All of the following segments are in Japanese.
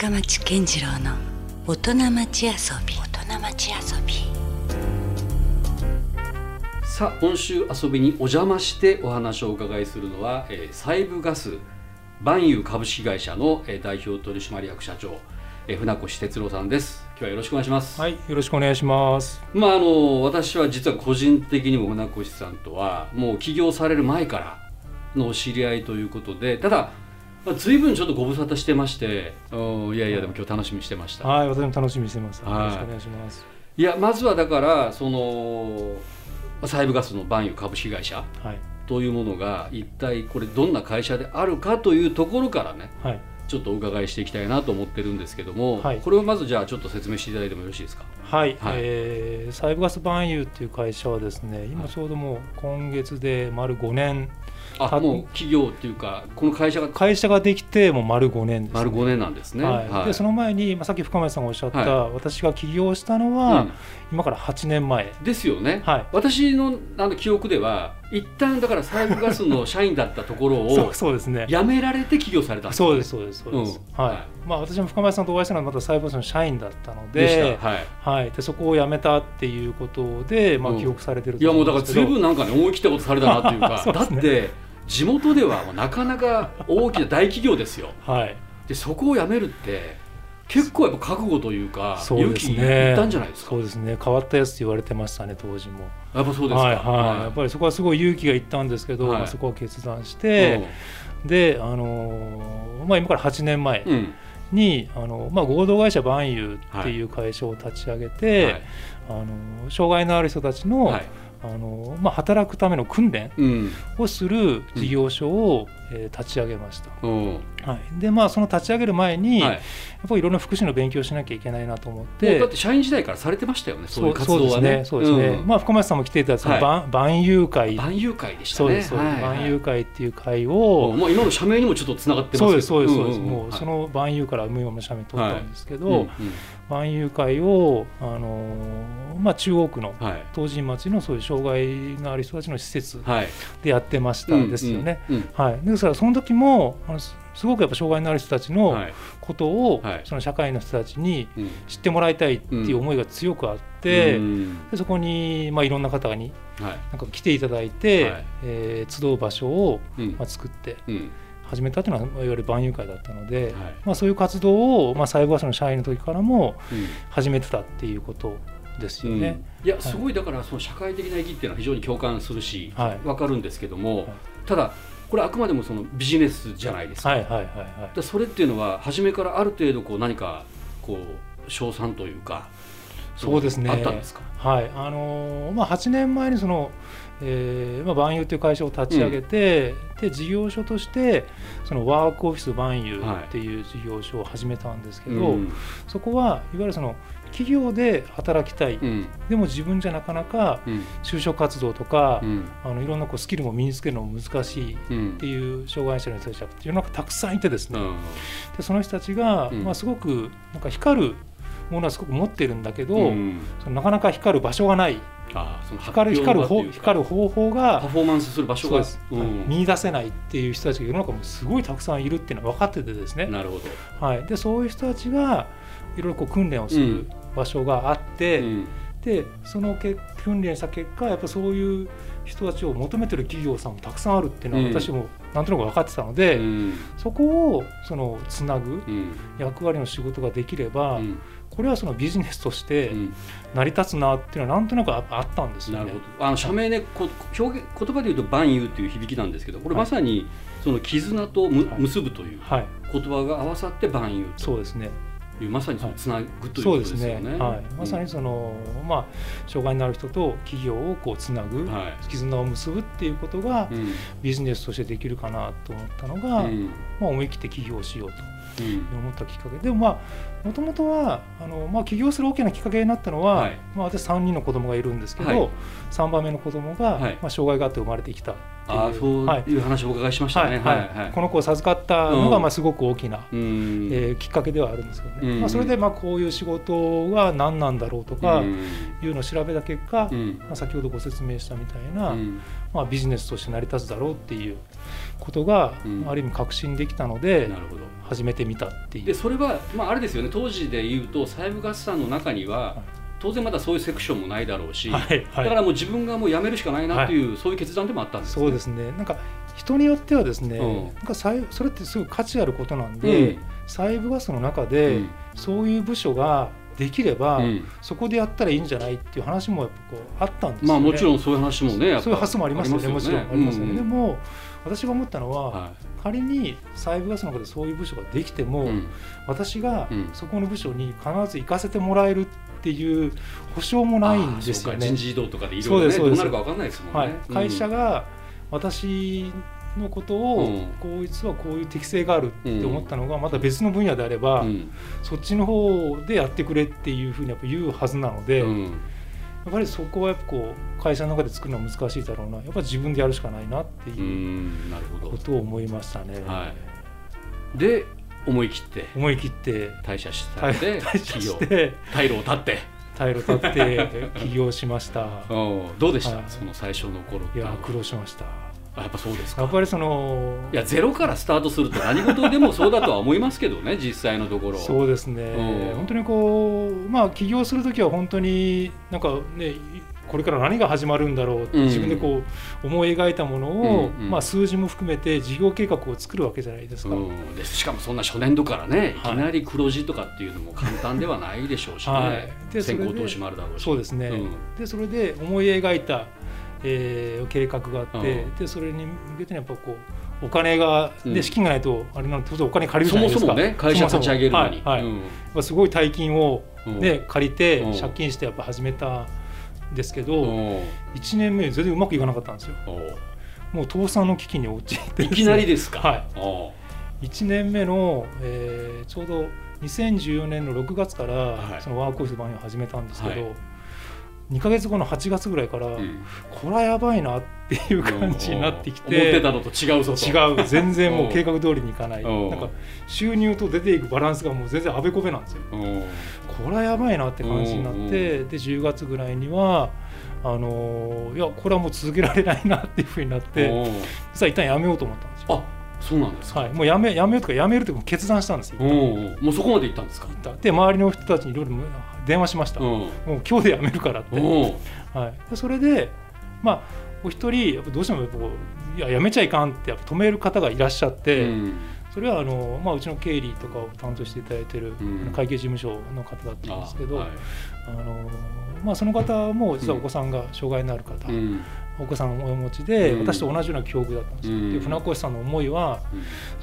深町健次郎の大人町遊び。大人町遊び。さあ今週遊びにお邪魔してお話をお伺いするのは、えー、西部ガス万有株式会社の、えー、代表取締役社長、えー、船越哲郎さんです。今日はよろしくお願いします。はいよろしくお願いします。まああの私は実は個人的にも船越さんとはもう起業される前からのお知り合いということでただまあ、随分ちょっとご無沙汰してましていやいやでも今日楽しみにしてました。はい私も楽しみにしてます。よろしくお願いします。い。やまずはだからその西部ガスの万有株式会社、はい、というものが一体これどんな会社であるかというところからね、はい、ちょっとお伺いしていきたいなと思ってるんですけども、はい、これをまずじゃあちょっと説明していただいてもよろしいですか？はい、はい、えー、サイブガス万有っていう会社はですね今ちょうどもう今月で丸5年あもう企業っていうかこの会社が会社ができてもう丸5年です、ね、丸5年なんですね、はい。はい、でその前に、まあ、さっき深町さんがおっしゃった、はい、私が起業したのは、うん、今から8年前。ですよね、はい、私のあの記憶では一旦だから西部ガスの社員だったところを そうですね。辞められて起業されたんです、ね、そうですそうですそうです、うん、はい、まあ、私も深町さんとお会いしたのはまた西部ガスの社員だったのではい。はい、でそこを辞めたっていうことで、まあ、記憶されてる、うん、いやもうだからずいぶんなんかね思い切ったことされたなっていうか。ね、だって地元ではなかなか大きな大企業ですよ。はい、でそこを辞めるって結構やっぱ覚悟というか勇気いったんじゃないですか？そうですね。変わったやつって言われてましたね当時も。やっぱそうですか、はいはい、やっぱりそこはすごい勇気がいったんですけど、はい、そこを決断して、うん、であのまあ今から8年前に、うん、あのまあ合同会社万有っていう会社を立ち上げて、はい、あの障害のある人たちの、はいあのまあ、働くための訓練をする事業所を、うん、えー、立ち上げました、はい、でまあその立ち上げる前に、はい、やっぱりいろんな福祉の勉強しなきゃいけないなと思って。だって社員時代からされてましたよねそういう活動はね。そうですね、うん、まあ深町さんも来ていただいた、はい、万有会。万有会でしたね。そうです、はい、万有会っていう会を、まあ、今の社名にもちょっとつながってますそうですそうですそうです、もうその万有から無用の社名取ったんですけど、うんうん万有会を、あのまあ、中央区の東神町のそういう障害のある人たちの施設でやってましたですよね。はい、ですからその時もあのすごくやっぱ障害のある人たちのことを、はい、その社会の人たちに知ってもらいたいっていう思いが強くあって、うん、でそこに、まあ、いろんな方に、なんか来ていただいて、はい、えー、集う場所を、まあ、作って。うん。始めたというのはいわゆる万有会だったので、はい、まあ、そういう活動を、まあ、サイバー社の社員の時からも始めてたっていうことですよね。うん、いやすごいだからその社会的な意義っていうのは非常に共感するし、はい、分かるんですけども、はい、ただこれあくまでもそのビジネスじゃないですか。はいはいはいはい、それっていうのは初めからある程度こう何かこう賞賛というかそうですね。あったんですか？はい。あのー、まあ8年前にそのえーまあ、万有という会社を立ち上げて、うん、で事業所としてそのワークオフィス万有っていう事業所を始めたんですけど、はいそこはいわゆるその企業で働きたい、うん、でも自分じゃなかなか就職活動とか、うん、あのいろんなこうスキルも身につけるのも難しいっていう障害者の人たちが世の中たくさんいてですね、でその人たちが、まあ、すごくなんか光るものはすごく持ってるんだけど、そのなかなか光る場所がない。あその光る光る方光る方法がパフォーマンスする場所が、うん、見出せないっていう人たちが世の中もすごいたくさんいるっていうのは分かっててですね。なるほど、はい、でそういう人たちがいろいろこう訓練をする場所があって、うん、でそのけ訓練した結果やっぱそういう人たちを求めてる企業さんもたくさんあるっていうのは私もなんとなく分かってたので、うん、そこをそのつなぐ役割の仕事ができれば、これはそのビジネスとして成り立つなっていうのはなんとなくあったんですよね。なるほど。あの社名ねこ表現言葉で言うと「万有」っていう響きなんですけどこれまさにその絆とむ、はい、結ぶという言葉が合わさって「万有」そうですねいうまさにそのつなぐということですよね。はい、まさにその、まあ障害のある人と企業をこうつなぐ、はい、絆を結ぶっていうことが、ビジネスとしてできるかなと思ったのが、うん、まあ思い切って起業しようと。思ったきっかけ、うん、でもまあもともとはあの、まあ、起業する大きなきっかけになったのは、はい、まあ、私3人の子供がいるんですけど、はい、3番目の子供が、はい、まあ、障害があって生まれてきたあそういう話をお伺いしましたね、この子を授かったのがまあすごく大きな、うん、えー、きっかけではあるんですけどね、うん、まあ、それでまあこういう仕事は何なんだろうとかいうのを調べた結果、うん、まあ、先ほどご説明したみたいな、まあ、ビジネスとして成り立つだろうっていうことが、ある意味確信できたので、始めてみたっていう。でそれは、まあ、あれですよね。当時で言うと細部合算の中には、当然まだそういうセクションもないだろうし、はいはい、だからもう自分がもう辞めるしかないなっていう、はい、そういう決断でもあったんです、ね、そうですね。なんか人によってはですね、うん、なんかそれってすごい価値あることなんで、うん、細部ガスの中で、そういう部署ができれば、うん、そこでやったらいいんじゃないっていう話もやっぱこうあったんですよね。まあもちろんそういう話もね、そういう発想もありますよね。よね。もちろんありますよね。でも私が思ったのは、はい、仮に細部ガスの中でそういう部署ができても、うん、私がそこの部署に必ず行かせてもらえるっていう保証もないんですよね。人事異動とかでいろいろねどうなるか分かんないですもんね。はい、会社が私のことを、こいつはこういう適性があるって思ったのがまた別の分野であれば、そっちの方でやってくれっていうふうにやっぱ言うはずなので、やっぱりそこはやっぱこう会社の中で作るのは難しいだろうな。やっぱ自分でやるしかないなっていうことを思いましたね。はい、で思い切って思い切って退社して退社して退路を立って。退路立って起業しました。どうでした、はい、その最初の頃いや苦労しましたやっぱそうですか。やっぱりそのいやゼロからスタートすると何事でもそうだとは思いますけどね 実際のところ。そうですね、うん、本当にこうまあ起業する時は本当になんかねこれから何が始まるんだろうって自分でこう思い描いたものを、うんうん、まあ、数字も含めて事業計画を作るわけじゃないですか、うん、でしかもそんな初年度からねい。きなり黒字とかっていうのも簡単ではないでしょうしね、はい、で先行投資もあるだろうし。そうですね、でそれで思い描いたえー、計画があって、でそれに向けてやっぱこうお金が、で資金がないとあれなの当然お金借りるじゃないですか。そもそもね会社立ち上げるのに、はいはい。すごい大金を、ね借りて借金してやっぱ始めたんですけど、1年目全然うまくいかなかったんですよ。もう倒産の危機に陥って、いきなりですか？はい。1年目の、えー、ちょうど2014年の6月から、そのワークオフィス版を始めたんですけど、2か月後の8月ぐらいから、うん、これはやばいなっていう感じになってきて思ってたのと違うぞ違う。全然もう計画通りにいかない。なんか収入と出ていくバランスがもう全然あべこべなんですよ。これはやばいなって感じになってで10月ぐらいにはあのいやこれはもう続けられないなっていうふうになって実は一旦やめようと思ったんですよ。あそうなんですはい、もうやめやめようとかやめるとか決断したんですよ。もうそこまで行ったんですか？で周りの人たちにいろいろ電話しました。もう今日でやめるからって。はい。それでまあお一人やっぱどうしてもこういややめちゃいかんってやっぱ止める方がいらっしゃって。うんそれはあの、まあ、うちの経理とかを担当していただいている会計事務所の方だったんですけど、あはい、あのまあ、その方も実はお子さんが障害のある方、うん、お子さんをお持ちで、私と同じような境遇だったんですよ。うん、で船越さんの思いは、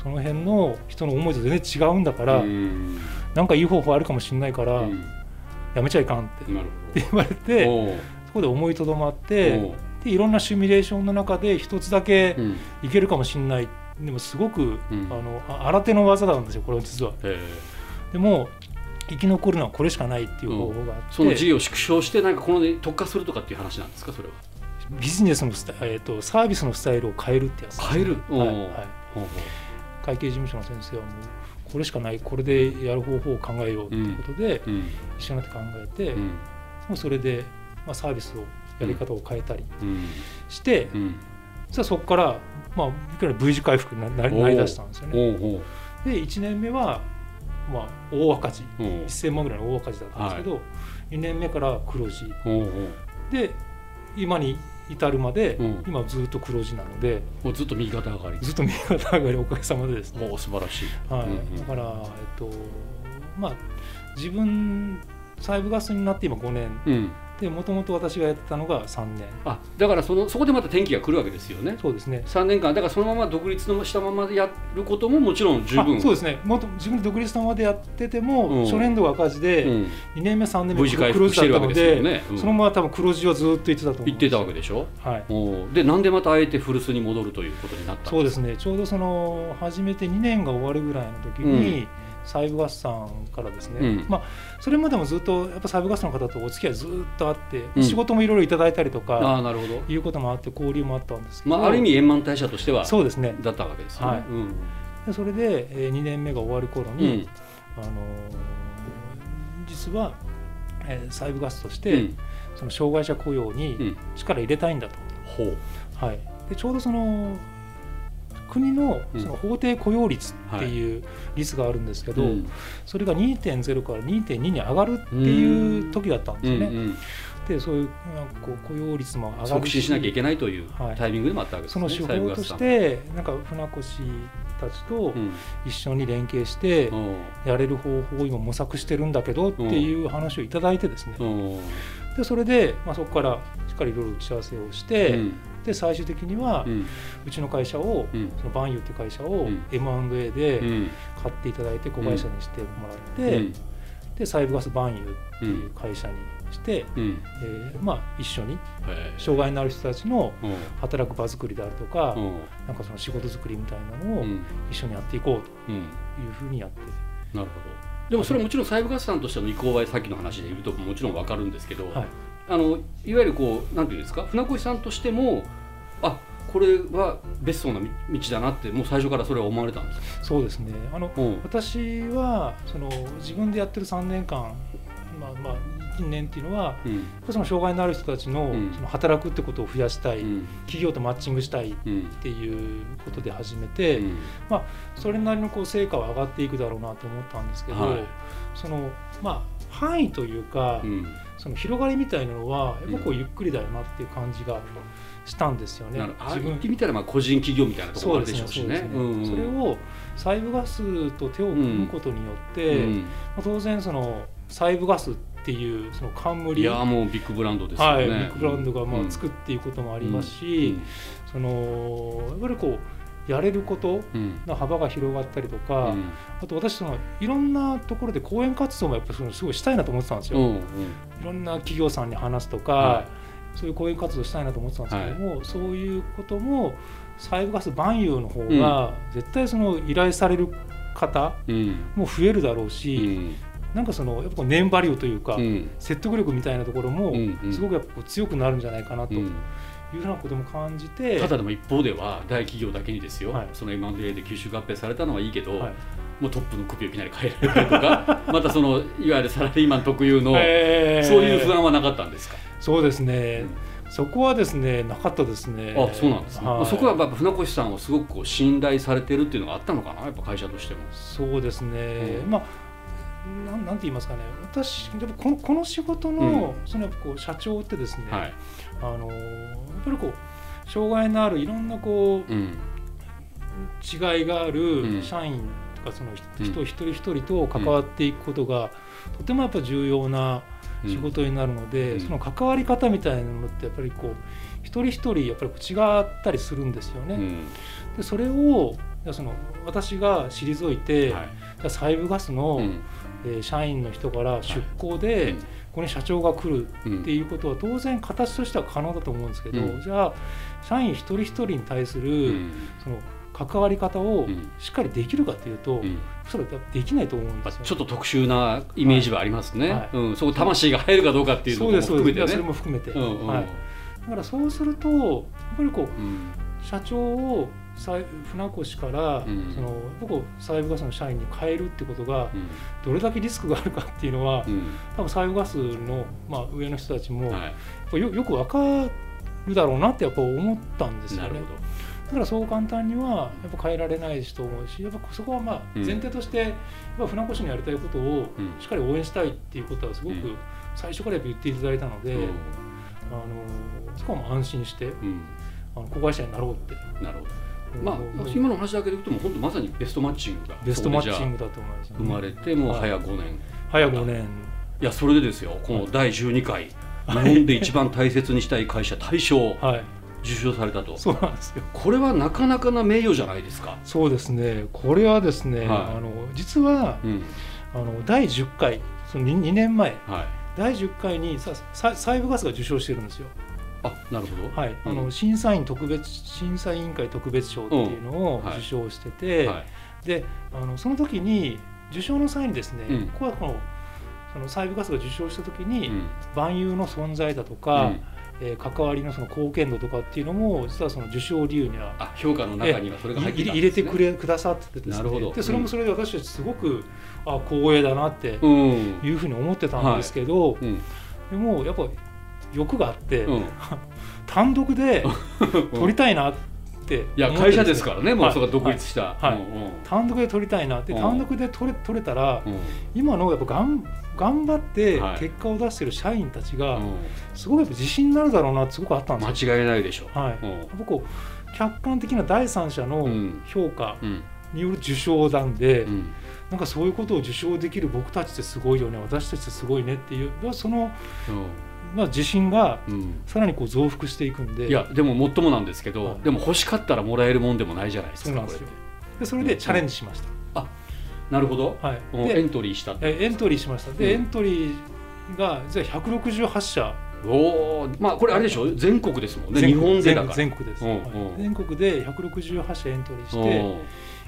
その辺の人の思いと全然違うんだから、うん、なんかいい方法あるかもしれないから、やめちゃいかんって言われてそこで思いとどまってでいろんなシミュレーションの中で一つだけいけるかもしれない、でもすごく、あの新手の技なんですよこれは。実は。でも生き残るのはこれしかないっていう方法があって、その事業を縮小してなんかこの特化するとかっていう話なんですかそれは。ビジネスのスタ、えーと、サービスのスタイルを変えるってやつ、変える、はいはい、会計事務所の先生はもうこれしかないこれでやる方法を考えようということで、うん、一緒になって考えて、うん、もうそれで、まあ、サービスをやり方を変えたりして、うん、実はそこから、まあ、いくら V 字回復になりなりだしたんですよね。で1年目は、まあ、大赤字。1000万ぐらいの大赤字だったんですけど、はい、2年目から黒字。で今に至るまで、うん、今ずっと黒字なのでもうずっと右肩上がり。ずっと右肩上がりおかげさまでですね。もう素晴らしい、はい、うんうん、だからえっとまあ自分細部ガスになって今5年、うんでもともと私がやってたのが3年。あだからそのそこでまた転機が来るわけですよね。そうですね。3年間。だからそのまま独立のしたままでやることももちろん十分。そうですね。もっと自分で独立したままでやってても、うん、初年度が赤字で、うん、2年目3年目黒字だったので、ね。うん、そのまま多分黒字はずっと言ってたと思う言ってたわけでしょ？はい。でなんでまたあえて古巣に戻るということになったそうですね。ちょうどその初めて2年が終わるぐらいの時に、サイブガスさんからですね、うん、まあ、それまでもずっとやっぱサイブガスの方とお付き合いずっとあって、うん、仕事もいろいろいただいたりとかあなるほど。いうこともあって交流もあったんですけど、まあ、ある意味円満退社としてはそうですね。だったわけですね。はい。でそれで、えー、2年目が終わる頃に、あのー、実は、えー、サイブガスとして、その障害者雇用に力入れたいんだと。はい、でちょうどその国のその法定雇用率っていう率があるんですけど、うん。はい、それが2.0から2.2に上がるっていう時だったんですよね。うんうん、でそういうこう雇用率も上がる促進しなきゃいけないというタイミングでもあったわけですね、はい、その手法としてなんか船越たちと一緒に連携してやれる方法を今模索してるんだけどっていう話をいただいてですね。でそれで、まあ、そこからしっかりいろいろ打ち合わせをして、で最終的には、うちの会社を、そのバンユーっていう会社を M&A で買っていただいて子会社にしてもらって、でサイブガスバンユーっていう会社にして、うん、えー、まあ、一緒に障害のある人たちの働く場作りであるとか、なんかその仕事作りみたいなのを一緒にやっていこうというふうにやって、なるほど。でもそれはもちろんサイブガスさんとしての意向はさっきの話で言うともちろん分かるんですけど、はい、あのいわゆるこうなんていうんですか？船越さんとしてもあこれはベストな道だなってもう最初からそれは思われたんですそうですね。あの、私はその自分でやってる3年間まあまあ近年っていうのは、うん、その障害のある人たちの,、その働くってことを増やしたい、うん、企業とマッチングしたいっていうことで始めて、うん、まあ、それなりのこう成果は上がっていくだろうなと思ったんですけど、はい、そのまあ範囲というか、その広がりみたいなのはやっぱこうゆっくりだよなっていう感じがしたんですよね。自分。ってみたらまあ個人企業みたいなところあるでしょうしね。それをサイブガスと手を組むことによって、まあ、当然そのサイブガスっていうその冠。いやもうビッグブランドですよね、はい、ビッグブランドがまあつくっていうこともありますし、そのやっぱりこうやれることの幅が広がったりとか、うん、あと私そのいろんなところで講演活動もやっぱりすごいしたいなと思ってたんですよ。うんうん、いろんな企業さんに話すとか、はい、そういう講演活動したいなと思ってたんですけども、はい、そういうこともサイブガス万有の方が絶対その依頼される方も増えるだろうし、なんかそのやっぱネームバリューというか、うん、説得力みたいなところもすごくやっぱ強くなるんじゃないかなと。いうふうなことも感じてただでも一方では大企業だけにですよ、はい、その M&A で吸収合併されたのはいいけど、はい、もうトップの首をいきなり変えられるとか。またそのいわゆるサラリーマン特有の、えー、そういう不安はなかったんですか？そうですね、うん、そこはですねなかったですね。あそうなんですね、はい、そこはやっぱ船越さんをすごくこう信頼されてるっていうのがあったのかな？やっぱ会社としても。そうですね、うん、まあなんなんて言いますかね。私やっぱこのこの仕事の,、そのこう社長ってですね、はい、あのやっぱりこう障害のあるいろんなこう、うん、違いがある社員とかその人一人一人と関わっていくことが、とてもやっぱ重要な仕事になるので、その関わり方みたいなのってやっぱりこう一人一人やっぱり違ったりするんですよね。でそれをその私が退いて、はい、サイブガスの、うんえ社員の人から出向で、ここに社長が来るっていうことは当然形としては可能だと思うんですけど、じゃあ社員一人一人に対するその関わり方をしっかりできるかというと、それはできないと思うんですちょっと特殊なイメージはありますね、はい。うん、そこ魂が入るかどうかっていうのも含めて、ね、それも含めて、うんうん、はい、だからそうするとやっぱりこう、社長を船越から、うん、その僕サイブガスの社員に変えるってことがどれだけリスクがあるかっていうのは、うん、多分サイブガスの、まあ、上の人たちも、はい、よよく分かるだろうなってやっぱ思ったんですよね。だからそう簡単にはやっぱ変えられないしと思うしやっぱそこはまあ前提として、やっぱ船越のやりたいことをしっかり応援したいっていうことはすごく最初からやっぱ言っていただいたので、あのそこはもう安心して、あの子会社になろうって。なるほどまあ、今の話だけでいくとも本当まさにベストマッチングがベストマッチングだと思います、生まれてもう早5年、早5年。いやそれでですよこの第12回、日本で一番大切にしたい会社大賞、はい、受賞されたと。そうなんですよ。これはなかなかな名誉じゃないですか。そうですね。これはですね、はい、あの実は、うん、あの第10回その 2, 2年前、はい、第10回にさサイブガスが受賞してるんですよあなるほど、はい。あの審査員特別審査委員会特別賞っていうのを受賞してて、はい。はい、であのその時に受賞の際にですね、うん、ここはこのその細部ガスが受賞した時に、万有の存在だとか、えー、関わりのその貢献度とかっていうのも実はその受賞理由には評価の中にはそれが入って、ね、入れてくれくださってですね。でそれもそれで私たちすごくあ光栄だなっていうふうに思ってたんですけど、うんはい。うん、でもやっぱ欲があって、うん、単独で取りたいなっていや会社ですからねもうそこ独立した、はい、単独で取りたいなって単独で取れ取れたら、今のやっぱがん頑張って結果を出してる社員たちがすごくやっぱ自信になるだろうなってすごくあったんですよ。間違いないでしょう、はい、僕客観的な第三者の評価による受賞なんで、うん、なんかそういうことを受賞できる僕たちってすごいよね私たちってすごいねっていうそのまあ、自信がさらにこう増幅していくんで、いやでももっともなんですけど、はい、でも欲しかったらもらえるもんでもないじゃないですかそうなんですよ。でそれでチャレンジしました、あなるほど、はい、エントリーしたえエントリーしました。で、うん、エントリーが実は168社。おおまあこれあれでしょ？全国ですもんね。日本で全国です、うんうん、全国で168社エントリーして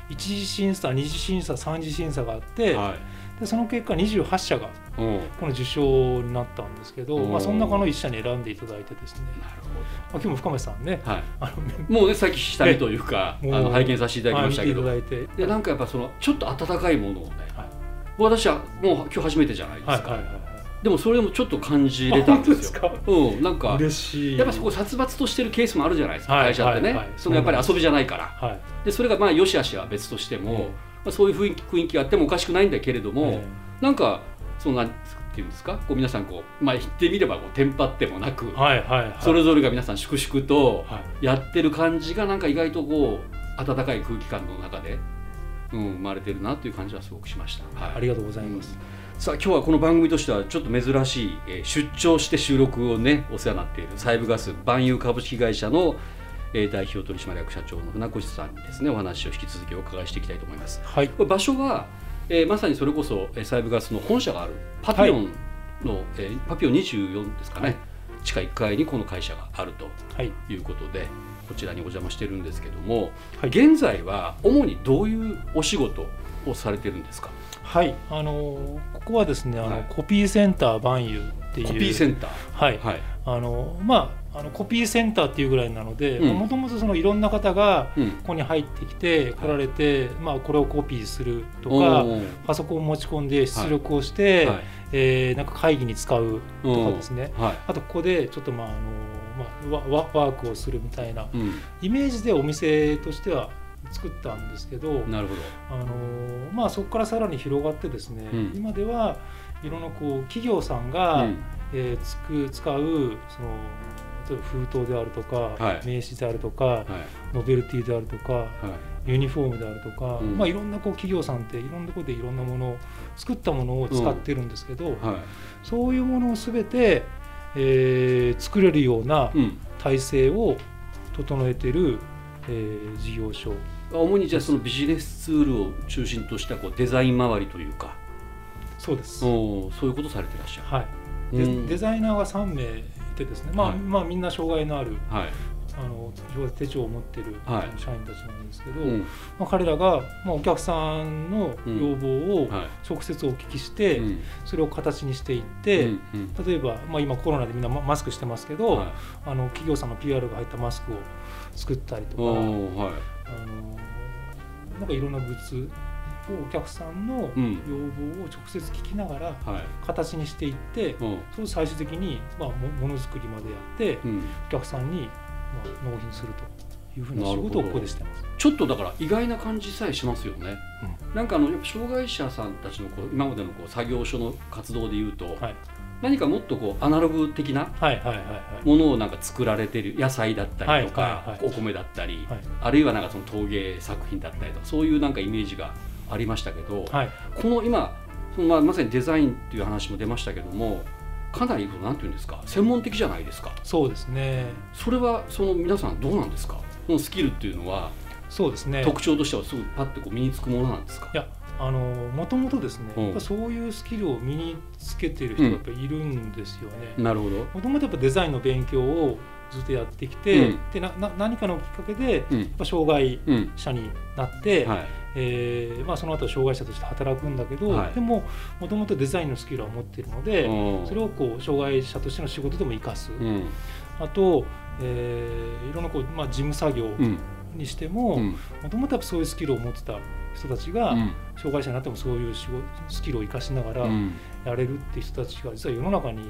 一次審査二次審査三次審査があって、はいでその結果28社がこの受賞になったんですけど、まあ、その中の1社に選んでいただいてですね。なるほど、まあ、今日も深町さんね、はい、あのもうねさっき下見というかあの拝見させていただきましたけど、はい、でなんかやっぱそのちょっと温かいものをね、はい、私はもう今日初めてじゃないですか。はいはいはいでもそれもちょっと感じれたんですよ。うん、なんか嬉しい。やっぱそこ殺伐としてるケースもあるじゃないですか、会社ってね、そのやっぱり遊びじゃないから。はい、でそれがまあよしあしは別としても、まあ、そういう雰囲気雰囲気があってもおかしくないんだけれども、えー、なんかそんなっていうんですか？こう皆さんこう、まあ、言ってみればこうテンパってもなく、はいはいはい、それぞれが皆さん粛々とやってる感じがなんか意外とこう温かい空気感の中で、うん、生まれてるなという感じはすごくしました。はい、ありがとうございます、うん、さあ今日はこの番組としてはちょっと珍しい、えー、出張して収録をねお世話になっているサイブガス万有株式会社のえ代表取締役社長の船越さんにですねお話を引き続きお伺いしていきたいと思います。はい、場所は、えー、まさにそれこそサイブガスの本社があるパピオンの、はい、えー、パピオン24ですかね、はい、地下1階にこの会社があるとい。うことで、はい、こちらにお邪魔してるんですけども、はい、現在は主にどういうお仕事をされてるんですか？はい、あのここはですね、あの、コピーセンターバンユっていう。コピーセンター？はい。はい、あのまああのコピーセンターっていうぐらいなのでもともといろんな方がここに入ってきて、来られて、まあ、これをコピーするとかパソコンを持ち込んで出力をして、はい、えー、なんか会議に使うとかですね、はい、あとここでちょっとまああの、まあ、ワワークをするみたいなイメージでお店としては作ったんですけどなるほど。あの、まあ、そこからさらに広がってですね、うん、今ではいろんなこう企業さんが、うん。えー、つく使うその封筒であるとか、はい、名刺であるとか、はい、ノベルティであるとか、はい、ユニフォームであるとか、うん、まあ、いろんなこう企業さんっていろんなところでいろんなものを作ったものを使ってるんですけど、うん、そういうものを全て、えー、作れるような体制を整えてる、えー、事業所主にじゃあそのビジネスツールを中心としたこうデザイン周りというか。そうです。そういうことされてらっしゃる。はい。デ,、デザイナーが3名いてですね、まあ、はい、まあみんな障害のある、はい、あの手帳を持ってる社員たちなんですけど、はい、まあ、彼らが、まあ、お客さんの要望を直接お聞きして、うん、それを形にしていって、うんうん、例えば、まあ、今コロナでみんなマスクしてますけど、あの企業さんの PR が入ったマスクを作ったりとか、あのなんかいろんなグッズお客さんの要望を直接聞きながら形にしていって、うん、それを最終的にまあものづくりまでやって、うん、お客さんにまあ納品するというふうな仕事をここでしてます。ちょっとだから意外な感じさえしますよね、うん、なんかあの障害者さんたちのこう今までのこう作業所の活動でいうと、はい、何かもっとこうアナログ的なものをなんか作られてる野菜だったりとかお米だったり、あるいはなんかその陶芸作品だったりとかそういうなんかイメージがありましたけど、はい、この今そのまあまさにデザインっていう話も出ましたけどもかなりなんていうんですか専門的じゃないですか。そうですね。それはその皆さんどうなんですか？このスキルっていうのはそうですね。特徴としてはすぐパッてこう身につくものなんですか？いやあのもともとですね、うん、そういうスキルを身につけている人がやっぱいるんですよね。うん、なるほど。もともとやっぱデザインの勉強をずっとやってきて、うん、でなな何かのきっかけで、やっぱ障害者になって、うん。はい、えー、まあ、その後障害者として働くんだけど、はい、でももともとデザインのスキルは持っているのでそれをこう障害者としての仕事でも生かす、うん、あと、えー、いろんなこう、まあ、事務作業にしてももともとそういうスキルを持ってた人たちが、障害者になってもそういう仕事スキルを生かしながらやれるって人たちが実は世の中にも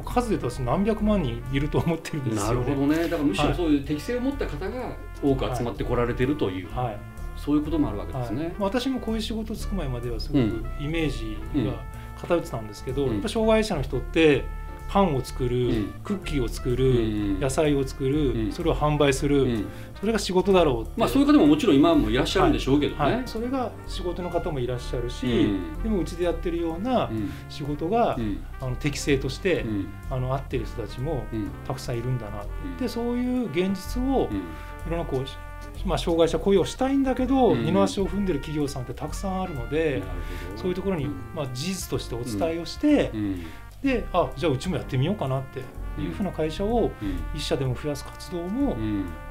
う数で言うと何百万人いると思ってるんですよ、ね、なるほどね。だからむしろそういう適性を持った方が多く集まってこられてるという、はい、そういうこともあるわけですね、はい、私もこういう仕事つく前まではすごくイメージが偏ってたんですけど、うん、やっぱ障害者の人ってパンを作る、うん、クッキーを作る、うん、野菜を作る、うん、それを販売する、それが仕事だろうまあそういう方ももちろん今もいらっしゃるんでしょうけどね、それが仕事の方もいらっしゃるし、でもうちでやってるような仕事が、あの適正として、あの合ってる人たちもたくさんいるんだなって、でそういう現実をいろんなこうまあ、障害者雇用したいんだけど、うん、二の足を踏んでる企業さんってたくさんあるので、そういうところに、まあ、事実としてお伝えをして、うん、であじゃあうちもやってみようかなっていうふうな会社を一社でも増やす活動も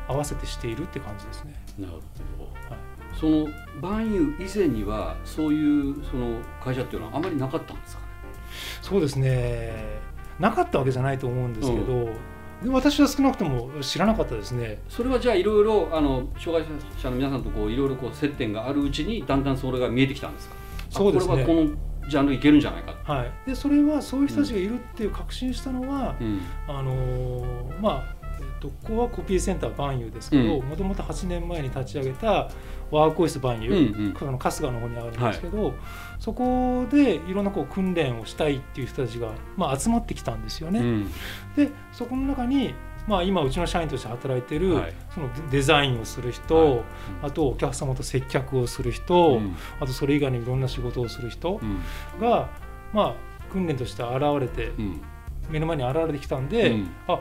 合わせてしているって感じですね。なるほど、はい、その万有以前にはそういうその会社っていうのはあまりなかったんですかね？そうですね。なかったわけじゃないと思うんですけど、うん、私は少なくとも知らなかったですね。それはじゃあいろいろあの障害者の皆さんとこういろいろこう接点があるうちにだんだんそれが見えてきたんですか？そうですね。これはこのジャンルいけるんじゃないか、はい、でそれはそういう人たちがいるっていう確信したのは、うん、あのー、まあえっと、ここはコピーセンターバンユーですけどもともと8年前に立ち上げたワークオフィスバンユー、うん。うん、春日の方にあるんですけど、はい、そこでいろんなこう訓練をしたいっていう人たちが、まあ、集まってきたんですよね。うん、でそこの中にまあ、今うちの社員として働いてる、はい、そのデザインをする人、あとお客様と接客をする人、うん、あとそれ以外にいろんな仕事をする人が、うん、まあ、訓練として現れて、目の前に現れてきたんで、うん、あ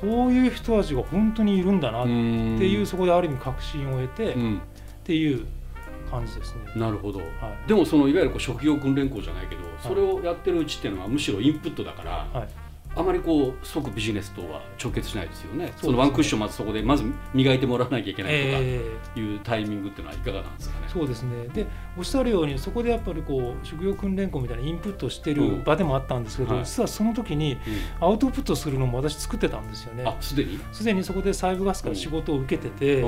こういう人たちが本当にいるんだなっていうそこである意味確信を得て、っていう感じですね。なるほど。はい、でもそのいわゆるこう職業訓練校じゃないけど、それをやってるうちっていうのはむしろインプットだから、はい、あまりこう即ビジネスとは直結しないですよね、そのワンクッションまずそこでまず磨いてもらわなきゃいけないとかいうタイミングっていうのはいかがなんですかね。そうですね。でおっしゃるようにそこでやっぱりこう職業訓練校みたいなインプットしてる場でもあったんですけど、うん、実はその時にアウトプットするのも私作ってたんですよね。あすでに？すでにそこで細部ガスから仕事を受けてて、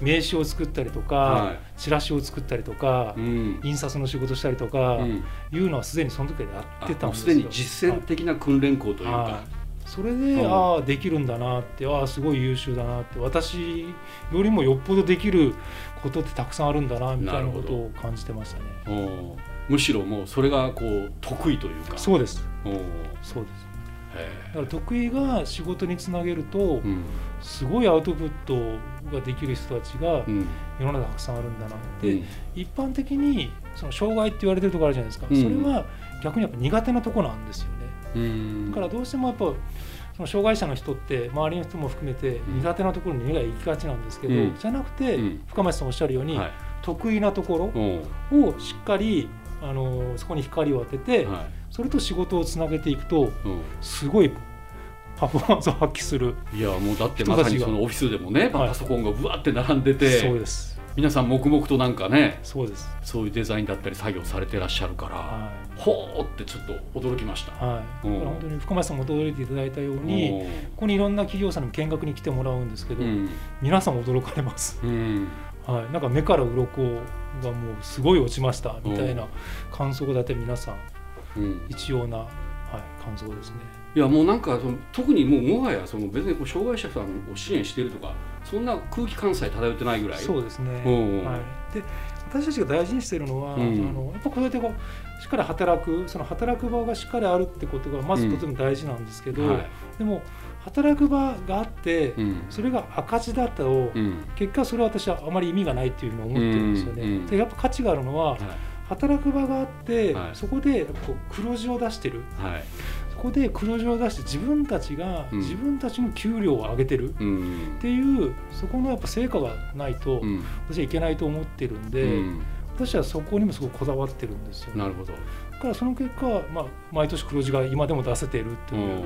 名刺を作ったりとか、はい、チラシを作ったりとか、うん、印刷の仕事したりとか、いうのはすでにその時でやってたんですよ。すでに実践的な訓練校というか。はい。それで、うん、ああできるんだなってああすごい優秀だなって。私よりもよっぽどできることってたくさんあるんだなみたいなことを感じてましたね。むしろもうそれがこう得意というか。そうです。そうです。だから得意が仕事につなげると、うん、すごいアウトプットができる人たちが世の中たくさんあるんだなって、うん、一般的にその障害って言われてるところあるじゃないですか、うん、それは逆にやっぱ苦手なとこなんですよね。だからどうしてもやっぱその障害者の人って周りの人も含めて苦手なところに目が行きがちなんですけど、うん、じゃなくて、深町さんおっしゃるように、はい、得意なところをしっかりあのそこに光を当てて、はい、それと仕事をつなげていくと、すごいパフォーマンスを発揮するいやもうだってまさにそのオフィスでもね、パソコンがぶわって並んでて、そうです皆さん黙々となんかねそうです。そういうデザインだったり作業されてらっしゃるから、はい、ほーってちょっと驚きました、はい、うん、本当に深町さんも驚いていただいたようにここにいろんな企業さんに見学に来てもらうんですけど、うん、皆さん驚かれます、うん、はい、なんか目から鱗がもうすごい落ちましたみたいな感想だって皆さん、一様な、はい、感想ですね。いやもうなんかその特にもうもはやその別にこう障害者さんを支援しているとかそんな空気感さえ漂ってないぐらい？そうですね、はい、で私たちが大事にしているのは、うん、あのやっぱこうやってこうしっかり働くその働く場がしっかりあるってことがまずとても大事なんですけど、うんはい、でも働く場があって、うん、それが赤字だと、結果それは私はあまり意味がないっていうふうに思ってるんですよね。でやっぱ価値があるのは、はい。働く場があって、はい、そこでこう黒字を出してる、はい、こで黒字を出して自分たちが自分たちの給料を上げてるっていう、そこのやっぱ成果がないと私はいけないと思ってるんで、私はそこにもすごくこだわってるんですよ、なるほど。だからその結果、まあ、毎年黒字が今でも出せているっていう、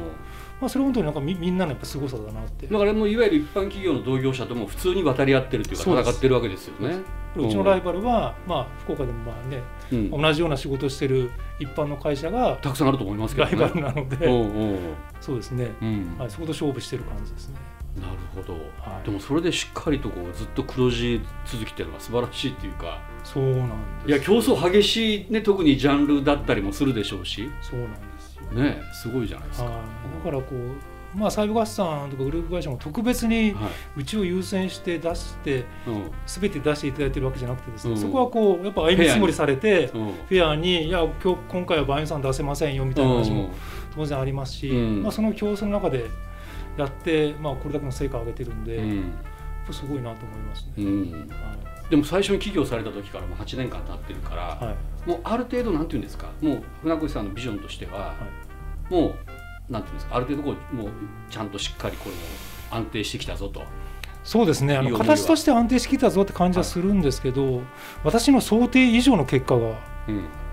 まあ、それ本当になんかみみんなのやっぱすごさだなって。だからもういわゆる一般企業の同業者とも普通に渡り合ってるというか戦ってるわけですよね。うちのライバルは、まあ、福岡でもまあね、うん、同じような仕事をしてる一般の会社がたくさんあると思いますけど、ね、ライバルなのでそうですね、うん、はい、そこと勝負してる感じですね。なるほど、はい、でもそれでしっかりとこうずっと黒字続きっていうのが素晴らしいっていうか。そうなんですいや競争激しいね特にジャンルだったりもするでしょうし。そうなんですよねすごいじゃないですか。だからこうまあ、サイブ合算とかグループ会社も特別にうちを優先して出して、すべて出していただいてるわけじゃなくてですね、そこはこうやっぱ歩み積もりされてフェアにいや今日今回はバイオさん出せませんよみたいな話も当然ありますし、まあ、その競争の中でやって、まあ、これだけの成果を上げてるんで、すごいなと思いますね。はいでも最初に起業された時からもう8年間経ってるから、はい、もうある程度なんていうんですかもう船越さんのビジョンとしては、はい、もうなんていうんですかある程度こうもうちゃんとしっかりこれも安定してきたぞと。そうですね。あの形として安定してきたぞって感じはするんですけど、はい、私の想定以上の結果が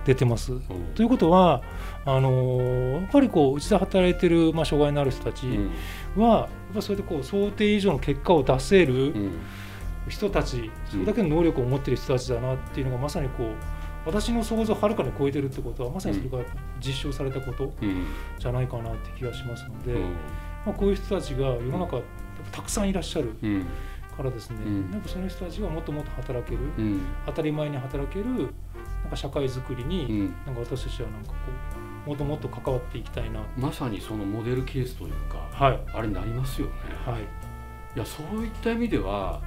出てます。うん、ということはあのやっぱりこううちで働いてる、まあ、障害のある人たちは、うん、やっぱそれでこう想定以上の結果を出せる人たち、それだけの能力を持ってる人たちだなっていうのがまさにこう私の想像をはるかに超えてるってことはまさにそれが実証されたことじゃないかなって気がしますので、まあ、こういう人たちが世の中たくさんいらっしゃるからですね、なんかその人たちがもっともっと働ける、当たり前に働けるなんか社会づくりに、なんか私たちはなんかこうもっともっと関わっていきたいな。まさにそのモデルケースというか、はい、あれになりますよね。はい、いやそういった意味では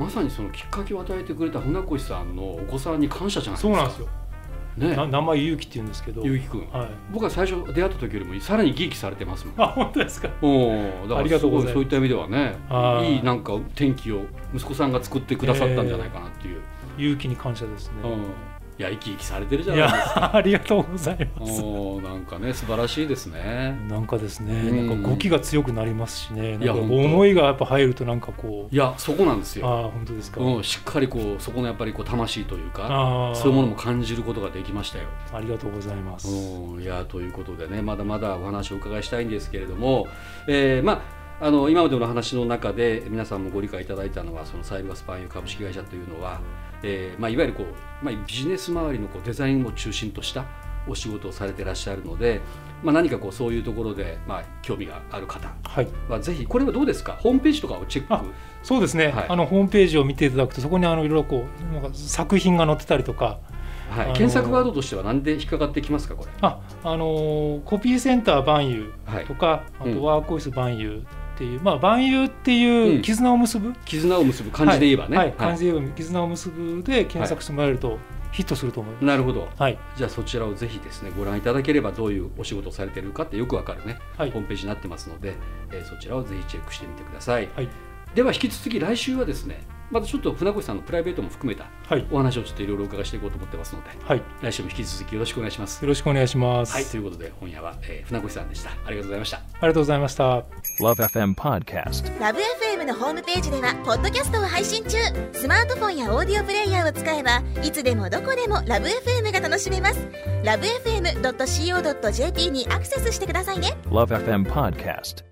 まさにそのきっかけを与えてくれた船越さんのお子さんに感謝じゃないですか。そうなんですよ。ね、名前ゆうきって言うんですけど。ゆうきくん、はい、僕は最初出会った時よりもさらに激されてますもん。あ本当ですか？おだからすごいそういった意味ではねいいなんか天気を息子さんが作ってくださったんじゃないかなっていう、えー、勇気に感謝ですね、うんいや生き生きされてるじゃないですか。ありがとうございます。おなんかね素晴らしいですね。なんかですね、うん、なんか語気が強くなりますしね。思いがやっぱ入るとなんかこう。いやそこなんですよ。あ本当ですか。うんしっかりこうそこのやっぱりこう魂というかそういうものも感じることができましたよ。ありがとうございます。いやということでねまだまだお話をお伺いしたいんですけれども、えー、まあ。あの今までの話の中で皆さんもご理解いただいたのはそのサイバースパンユ株式会社というのは、えーまあ、いわゆるこう、まあ、ビジネス周りのこうデザインを中心としたお仕事をされていらっしゃるので、まあ、何かこうそういうところで、まあ、興味がある方はぜひこれはどうですか？ホームページとかをチェック。そうですね、はい、あのホームページを見ていただくとそこにあのいろいろこうなんか作品が載ってたりとか。はい、検索ワードとしては何で引っかかってきますかこれ？あ、あのー、コピーセンター万有とか、はい、あとワークオフィス万有っていう、まあ、万有っていう絆を結ぶ、うん、絆を結ぶ漢字で言えばね、はい、はい、漢字で言えば絆を結ぶで検索してもらえると、ヒットすると思います。なるほど。はい。じゃあそちらをぜひですねご覧いただければどういうお仕事をされているかってよくわかるね、はい、ホームページになってますので、えー、そちらをぜひチェックしてみてください。はい。では引き続き来週はですねまたちょっと船越さんのプライベートも含めたお話をちょっといろいろ伺いしていこうと思ってますので、はい、来週も引き続きよろしくお願いします。よろしくお願いします。はい、ということで今夜は、えー、船越さんでした。ありがとうございました。ありがとうございました。LoveFM Podcast LoveFM のホームページではポッドキャストを配信中。スマートフォンやオーディオプレイヤーを使えばいつでもどこでも LoveFM が楽しめます。LoveFM.co.jp にアクセスしてくださいね。LoveFM Podcast